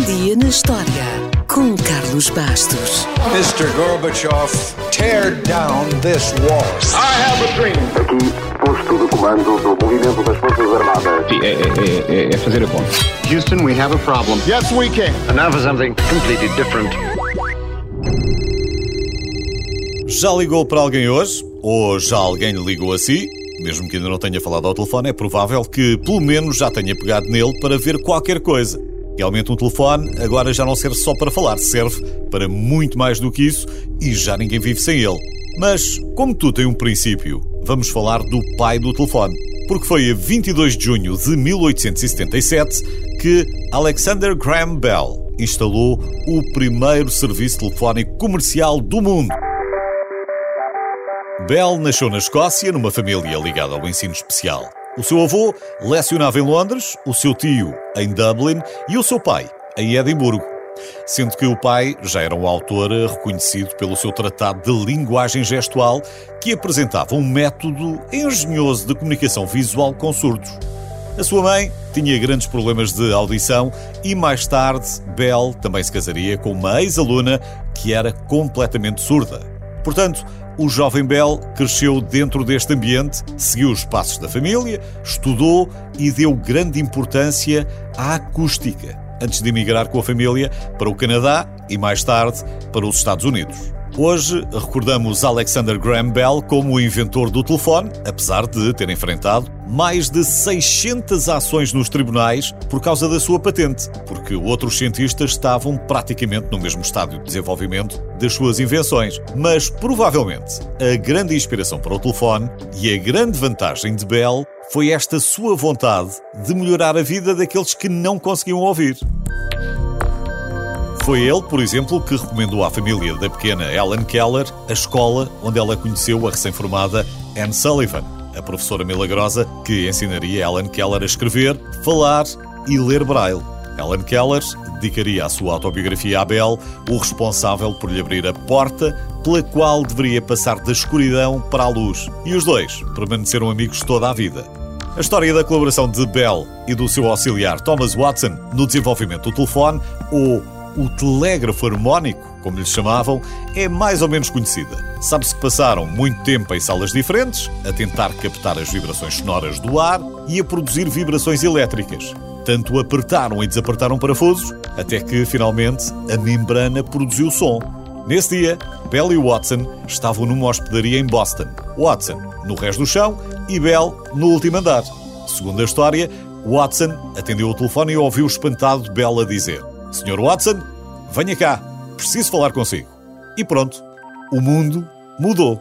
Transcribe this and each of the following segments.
Um dia na história com Carlos Bastos. Mr. Gorbachev, tear down this wall. I have a dream. Aqui, posto de comando do movimento das Forças Armadas. Sim, é, é, é, é fazer a conta. Houston, we have a problem. Yes, we can. And now for something completely different. Já ligou para alguém hoje? Ou já alguém lhe ligou a si? Mesmo que ainda não tenha falado ao telefone, é provável que pelo menos já tenha pegado nele para ver qualquer coisa. Realmente um telefone agora já não serve só para falar, serve para muito mais do que isso e já ninguém vive sem ele. Mas, como tudo tem um princípio, vamos falar do pai do telefone. Porque foi a 22 de junho de 1877 que Alexander Graham Bell instalou o primeiro serviço telefónico comercial do mundo. Bell nasceu na Escócia, numa família ligada ao ensino especial. O seu avô lecionava em Londres, o seu tio em Dublin e o seu pai em Edimburgo. Sendo que o pai já era um autor reconhecido pelo seu tratado de linguagem gestual, que apresentava um método engenhoso de comunicação visual com surdos. A sua mãe tinha grandes problemas de audição e mais tarde Bell também se casaria com uma ex-aluna que era completamente surda. Portanto, o jovem Bell cresceu dentro deste ambiente, seguiu os passos da família, estudou e deu grande importância à acústica, antes de emigrar com a família para o Canadá e mais tarde para os Estados Unidos. Hoje recordamos Alexander Graham Bell como o inventor do telefone, apesar de ter enfrentado mais de 600 ações nos tribunais por causa da sua patente, porque outros cientistas estavam praticamente no mesmo estádio de desenvolvimento das suas invenções. Mas provavelmente a grande inspiração para o telefone e a grande vantagem de Bell foi esta sua vontade de melhorar a vida daqueles que não conseguiam ouvir. Foi ele, por exemplo, que recomendou à família da pequena Ellen Keller a escola onde ela conheceu a recém-formada Anne Sullivan, a professora milagrosa que ensinaria Ellen Keller a escrever, falar e ler braille. Ellen Keller dedicaria a sua autobiografia a Bell, o responsável por lhe abrir a porta pela qual deveria passar da escuridão para a luz. E os dois permaneceram amigos toda a vida. A história da colaboração de Bell e do seu auxiliar Thomas Watson no desenvolvimento do telefone, ou o telégrafo harmónico, como lhe chamavam, é mais ou menos conhecida. Sabe-se que passaram muito tempo em salas diferentes, a tentar captar as vibrações sonoras do ar e a produzir vibrações elétricas. Tanto apertaram e desapertaram parafusos, até que, finalmente, a membrana produziu som. Nesse dia, Bell e Watson estavam numa hospedaria em Boston. Watson no resto do chão e Bell no último andar. Segundo a história, Watson atendeu o telefone e ouviu espantado Bell a dizer: Sr. Watson, venha cá, preciso falar consigo. E pronto, o mundo mudou.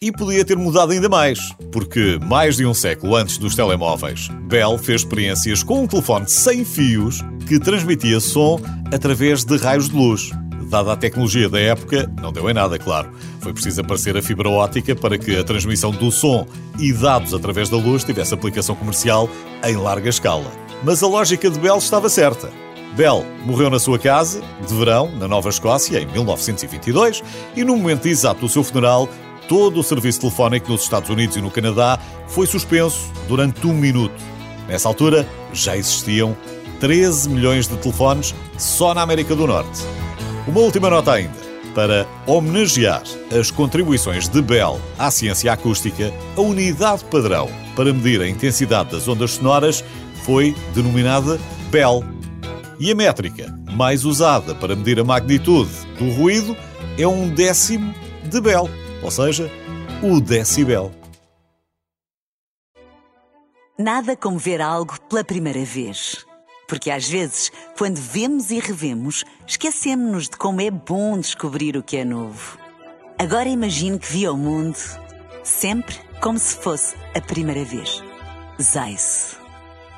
E podia ter mudado ainda mais, porque mais de um século antes dos telemóveis, Bell fez experiências com um telefone sem fios que transmitia som através de raios de luz. Dada a tecnologia da época, não deu em nada, claro. Foi preciso aparecer a fibra óptica para que a transmissão do som e dados através da luz tivesse aplicação comercial em larga escala. Mas a lógica de Bell estava certa. Bell morreu na sua casa, de verão, na Nova Escócia, em 1922, e no momento exato do seu funeral, todo o serviço telefónico nos Estados Unidos e no Canadá foi suspenso durante um minuto. Nessa altura, já existiam 13 milhões de telefones só na América do Norte. Uma última nota ainda. Para homenagear as contribuições de Bell à ciência acústica, a unidade padrão para medir a intensidade das ondas sonoras foi denominada Bell. E a métrica mais usada para medir a magnitude do ruído é um décimo de Bell, ou seja, o decibel. Nada como ver algo pela primeira vez. Porque às vezes, quando vemos e revemos, esquecemos-nos de como é bom descobrir o que é novo. Agora imagine que viu o mundo sempre como se fosse a primeira vez. Zais.